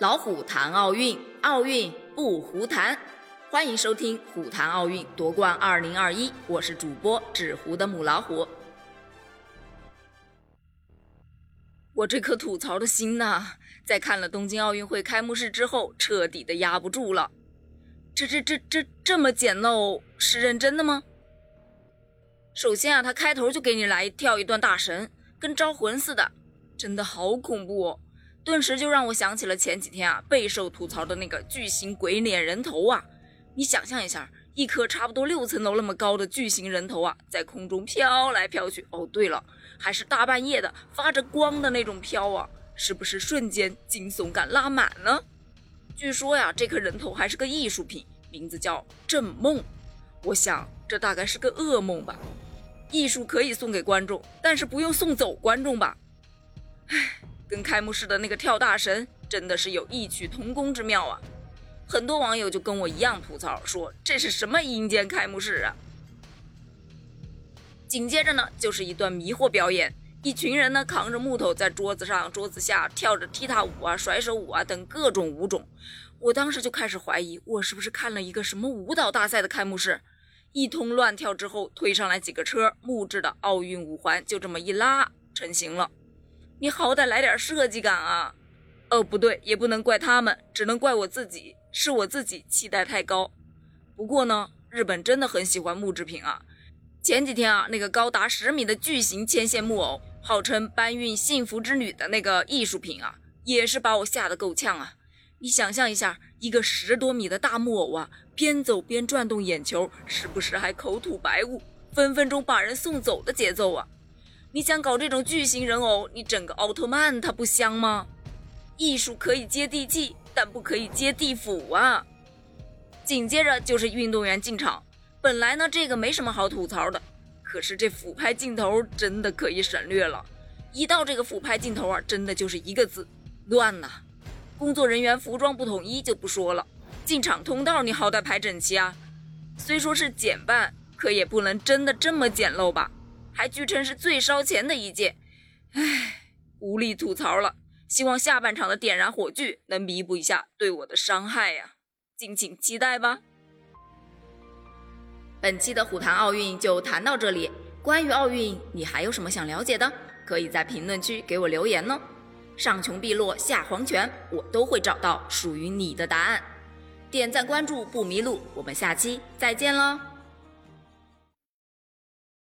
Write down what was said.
老虎谈奥运，奥运不胡谈。欢迎收听《虎谈奥运夺冠二零二一》，我是主播纸糊的母老虎。我这颗吐槽的心呐，在看了东京奥运会开幕式之后，彻底的压不住了。这这这这这么简陋，是认真的吗？首先啊，他开头就给你来跳一段大神，跟招魂似的，真的好恐怖哦！顿时就让我想起了前几天啊备受吐槽的那个巨型鬼脸人头啊！你想象一下，一颗差不多六层楼那么高的巨型人头啊，在空中飘来飘去。哦，对了，还是大半夜的发着光的那种飘啊，是不是瞬间惊悚感拉满呢？据说呀，这颗人头还是个艺术品，名字叫镇梦。我想这大概是个噩梦吧。艺术可以送给观众，但是不用送走观众吧？跟开幕式的那个跳大神真的是有异曲同工之妙啊！很多网友就跟我一样吐槽说这是什么阴间开幕式啊！紧接着呢，就是一段迷惑表演，一群人呢扛着木头在桌子上、桌子下跳着踢踏舞啊、甩手舞啊等各种舞种。我当时就开始怀疑，我是不是看了一个什么舞蹈大赛的开幕式？一通乱跳之后，推上来几个车，木质的奥运五环就这么一拉成型了。你好歹来点设计感啊！哦，不对，也不能怪他们，只能怪我自己，是我自己期待太高。不过呢，日本真的很喜欢木制品啊。前几天啊，那个高达十米的巨型牵线木偶，号称搬运幸福之旅的那个艺术品啊，也是把我吓得够呛啊。你想象一下，一个十多米的大木偶啊，边走边转动眼球，时不时还口吐白雾，分分钟把人送走的节奏啊！你想搞这种巨型人偶，你整个奥特曼它不香吗？艺术可以接地气，但不可以接地府啊！紧接着就是运动员进场，本来呢这个没什么好吐槽的，可是这俯拍镜头真的可以省略了。一到这个俯拍镜头啊，真的就是一个字乱呐！工作人员服装不统一就不说了，进场通道你好歹排整齐啊！虽说是减半，可也不能真的这么简陋吧？还据称是最烧钱的一届，唉，无力吐槽了。希望下半场的点燃火炬能弥补一下对我的伤害呀，敬请期待吧。本期的虎谈奥运就谈到这里。关于奥运，你还有什么想了解的？可以在评论区给我留言呢。上穷碧落下黄泉，我都会找到属于你的答案。点赞关注不迷路，我们下期再见喽。